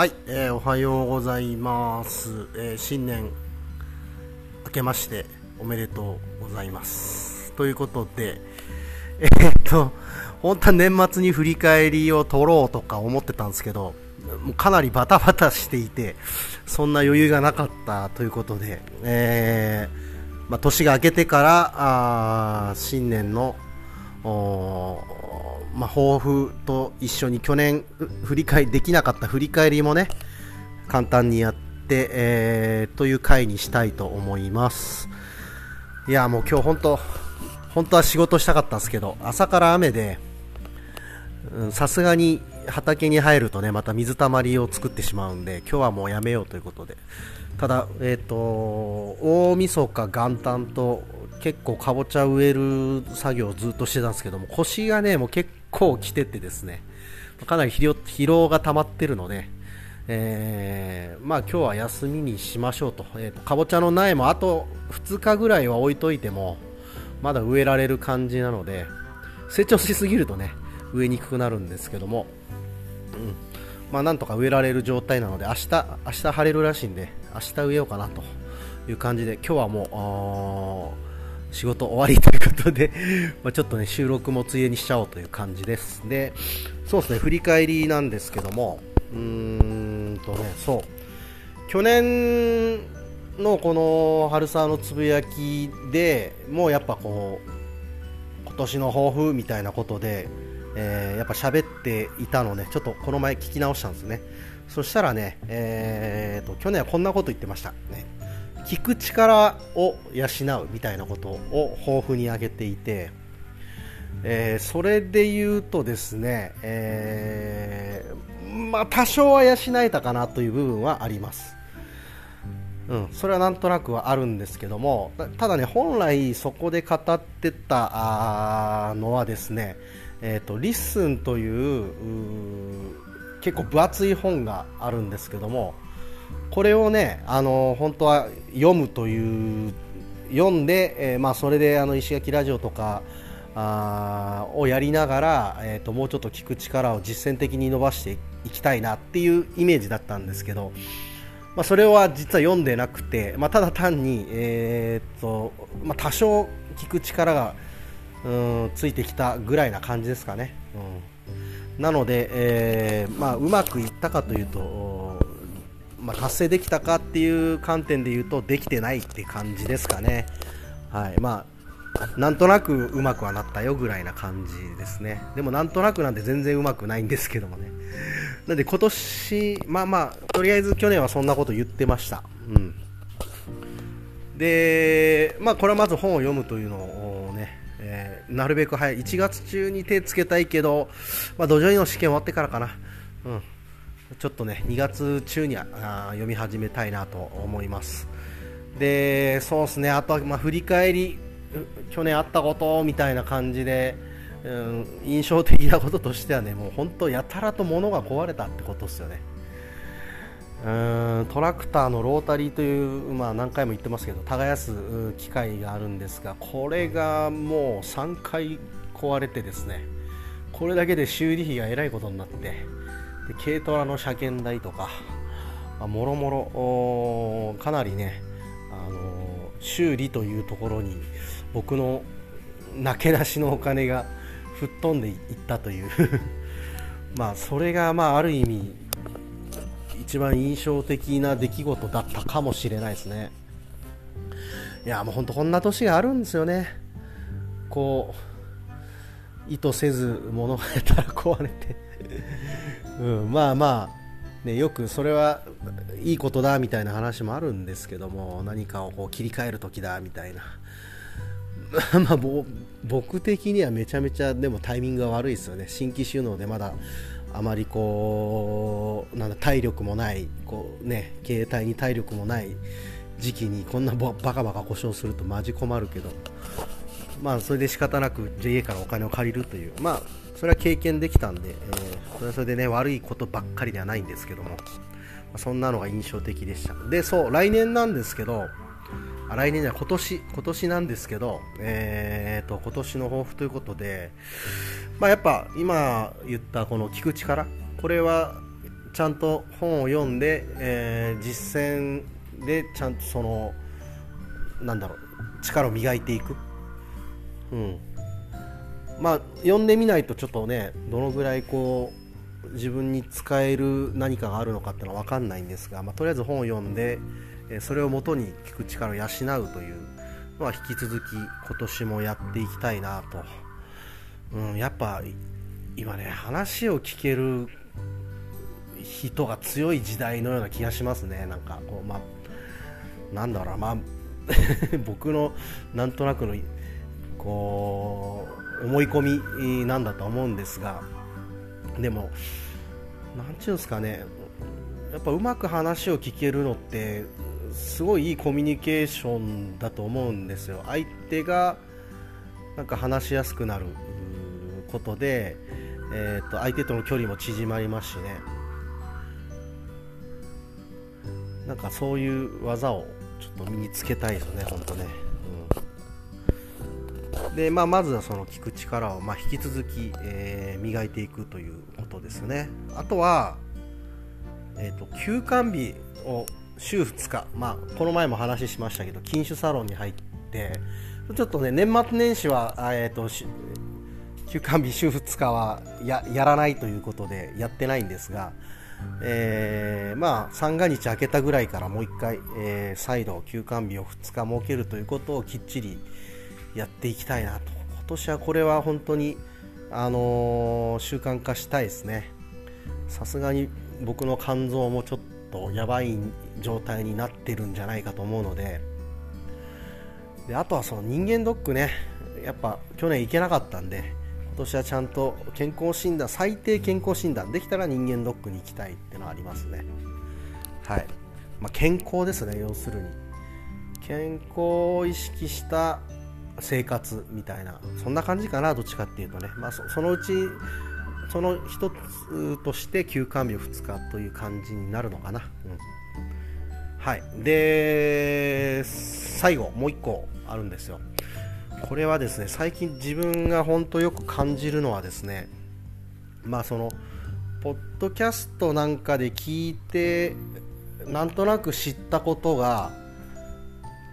はい、えーおはようございます、えー新年明けましておめでとうございます。ということで えーっと本当は年末に振り返りを取ろうとか思ってたんですけどもうかなりバタバタしていてそんな余裕がなかったということで、えーまあ、年が明けてからあ新年のまあ、抱負と一緒に去年振り返りできなかった振り返りもね簡単にやって、えーという回にしたいと思います。いやもう今日本当本当は仕事したかったんですけど朝から雨でさすがに畑に入るとねまた水たまりを作ってしまうんで今日はもうやめようということで。ただえっ、と大晦日元旦と結構かぼちゃ植える作業をずっとしてたんですけども腰がねもう結構きててですね。かなり疲労が溜まってるので、えーまあ今日は休みにしましょうと,、えーとかぼちゃの苗もあと2日ぐらいは置いといてもまだ植えられる感じなので成長しすぎるとね植えにくくなるんですけども、うん。まあ、なんとか植えられる状態なので明日明日晴れるらしいんで明日植えようかなという感じで今日はもう仕事終わりということで まちょっとね収録もついでにしちゃおうという感じです。でそうですね振り返りなんですけどもうーんとねそう。去年のこの春沢のつぶやきでもうやっぱこう今年の抱負みたいなことで、えーやっぱ喋っていたのでちょっとこの前聞き直したんですね。そしたらね、えーと去年はこんなこと言ってました。ね。聞く力を養うみたいなことを抱負に挙げていて、えーそれで言うとですね、えーまあ多少は養えたかなという部分はあります。うん、それはなんとなくはあるんですけどもただね本来そこで語ってたのはですね、えーと Listen という結構分厚い本があるんですけどもこれをねあの本当は読むという読んで、えーまあ、それであの石垣ラジオとかあをやりながら、えー、ともうちょっと聞く力を実践的に伸ばしていきたいなっていうイメージだったんですけど、まあ、それは実は読んでなくて、まあ、ただ単に、えーとまあ、多少聞く力がうんついてきたぐらいな感じですかね。うん、なので、えーまあ、うまくいったかというと、まあ、達成できたかっていう観点で言うとできてないって感じですかね。はいまあ、なんとなくうまくはなったよぐらいな感じですね。でもなんとなくなんて全然うまくないんですけどもね。なんで今年、まあまあ、とりあえず去年はそんなこと言ってました。うん。で、まあこれはまず本を読むというのをね、えーなるべく早い、1月中に手つけたいけど、まあ土壌医の試験終わってからかな。うん。ちょっとね、2月中にはあ読み始めたいなと思います。で、そうですね、あとはま振り返り、去年あったことみたいな感じで、うん、印象的なこととしてはね、もう本当やたらと物が壊れたってことですよね。うーんトラクターのロータリーという、まあ、何回も言ってますけど耕す機械があるんですがこれがもう3回壊れてですねこれだけで修理費がえらいことになってで軽トラの車検代とか、まあもろもろかなりね、あの修理というところに僕のなけなしのお金が吹っ飛んでいったという。まあそれがまあある意味一番印象的な出来事だったかもしれないですね。いやもう本当こんな年があるんですよね。こう意図せず物がやたら壊れて、うん、まあまあ、ね、よくそれはいいことだみたいな話もあるんですけども何かをこう切り替える時だみたいな。まあ、僕的にはめちゃめちゃでもタイミングが悪いですよね。新規収納でまだあまりこうなん体力もないこう、ね、携帯に体力もない時期にこんなババカバカ故障するとマジ困るけど。まあそれで仕方なく JA からお金を借りるという。まあそれは経験できたんで、えーそれはそれでね悪いことばっかりではないんですけども、まあそんなのが印象的でした。でそう来年なんですけどあ来年じゃ今年今年なんですけど、えー、と今年の抱負ということで、まあ、やっぱ今言ったこの聞く力これはちゃんと本を読んで、えー、実践でちゃんとそのなんだろう力を磨いていく、うん、まあ読んでみないとちょっとねどのぐらいこう自分に使える何かがあるのかっていうのは分かんないんですが、まあ、とりあえず本を読んで、それをもとに聞く力を養うというのは引き続き今年もやっていきたいなと、うん、やっぱ今ね話を聞ける人が強い時代のような気がしますね。なんかこうまあなんだろうまあ 僕のなんとなくのこう思い込みなんだと思うんですがでも何て言うんですかねやっぱうまく話を聞けるのってすごいいいコミュニケーションだと思うんですよ。相手がなんか話しやすくなることで、えー、と相手との距離も縮まりますしね。なんかそういう技をちょっと身につけたいですよね本当ね、で、まあ、まずはその聞く力を、まあ、引き続き、えー、磨いていくということですね。あとは、えーと、休館日を週2日、まあ、この前も話しましたけど禁酒サロンに入ってちょっとね年末年始は、えーと、休館日週2日はややらないということでやってないんですが、えー、まあ三が日明けたぐらいからもう1回、えー、再度休館日を2日設けるということをきっちりやっていきたいなと。今年はこれは本当に、あのー、習慣化したいですね。さすがに僕の肝臓もちょっとやばい状態になってるんじゃないかと思うので。であとはその人間ドックね。やっぱ去年行けなかったんで今年はちゃんと健康診断最低健康診断できたら人間ドックに行きたいっていうのはありますね。はい、まあ、健康ですね要するに。健康を意識した生活みたいなそんな感じかなどっちかっていうとね、まあ、そのうちその一つとして休館日2日という感じになるのかな、うん、はい。で最後もう1個あるんですよ。これはですね最近自分が本当よく感じるのはですねまあそのポッドキャストなんかで聞いてなんとなく知ったことが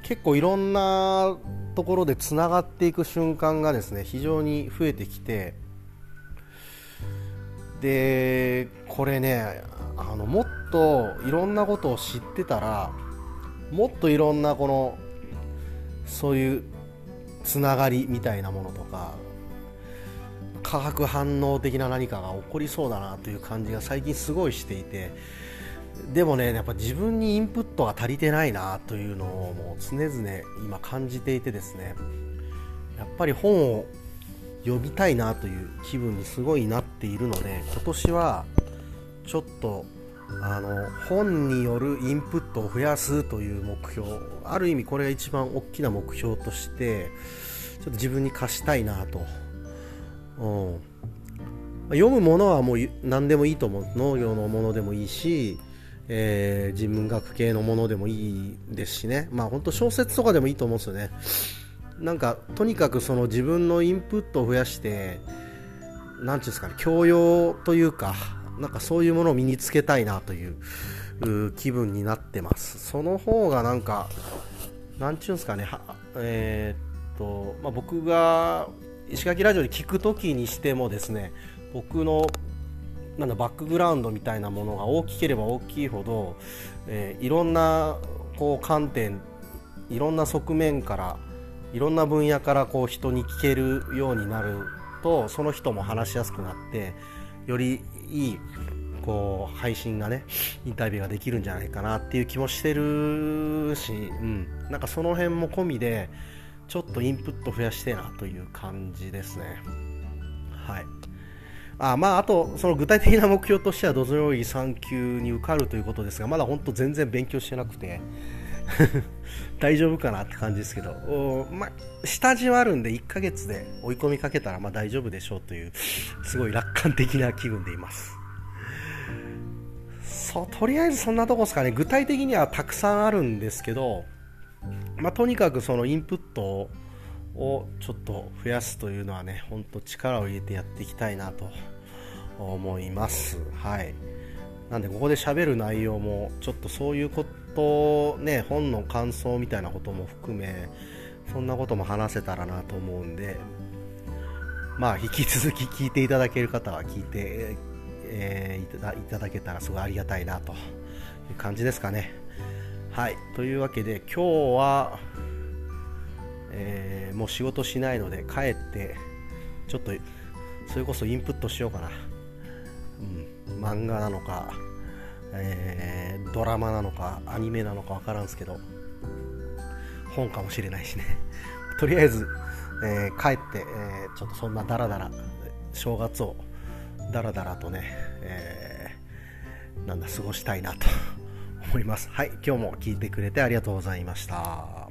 結構いろんなところでつながっていく瞬間がですね非常に増えてきてでこれねあのもっといろんなことを知ってたらもっといろんなこのそういうつながりみたいなものとか化学反応的な何かが起こりそうだなという感じが最近すごいしていてでもねやっぱ自分にインプットが足りてないなというのをもう常々今感じていてですねやっぱり本を読みたいなという気分にすごいなっているので今年はちょっとあの本によるインプットを増やすという目標ある意味これが一番大きな目標としてちょっと自分に課したいなと、うん、読むものはもう何でもいいと思う。農業のものでもいいし、えー、人文学系のものでもいいですしね。まあ本当小説とかでもいいと思うんですよね。なんかとにかくその自分のインプットを増やして何ていうんですかね教養というかなんかそういうものを身につけたいなという気分になってます。その方がなんかなんちゅうんですかねえー、っと、まあ、僕が石垣ラジオで聞く時にしてもですね僕のなんだバックグラウンドみたいなものが大きければ大きいほど、えー、いろんなこう観点いろんな側面からいろんな分野からこう人に聞けるようになるとその人も話しやすくなってよりいいこう配信がねインタビューができるんじゃないかなっていう気もしてるし、うん、なんかその辺も込みでちょっとインプット増やしてなという感じですね。はい。あまあ、あと、その具体的な目標としては、ドズロイ3級に受かるということですが、まだ本当全然勉強してなくて 大丈夫かなって感じですけど、おまあ、下地はあるんで1ヶ月で追い込みかけたらま大丈夫でしょうという、すごい楽観的な気分でいます。そう、とりあえずそんなとこですかね。具体的にはたくさんあるんですけど、まあ、とにかくそのインプットををちょっと増やすというのはね、ほんと力を入れてやっていきたいなと思います。はい。なんでここで喋る内容もちょっとそういうことね本の感想みたいなことも含めそんなことも話せたらなと思うんでまあ引き続き聞いていただける方は聞いて、えー、いたいただけたらすごいありがたいなという感じですかねはいというわけで今日は、えー、もう仕事しないので帰ってちょっとそれこそインプットしようかな。うん、漫画なのか、えー、ドラマなのかアニメなのか分からんすけど本かもしれないしね。とりあえず、えー、帰って、え、ちょっとそんなダラダラ正月をダラダラとね、え、なんだ過ごしたいなと思います。はい今日も聞いてくれてありがとうございました。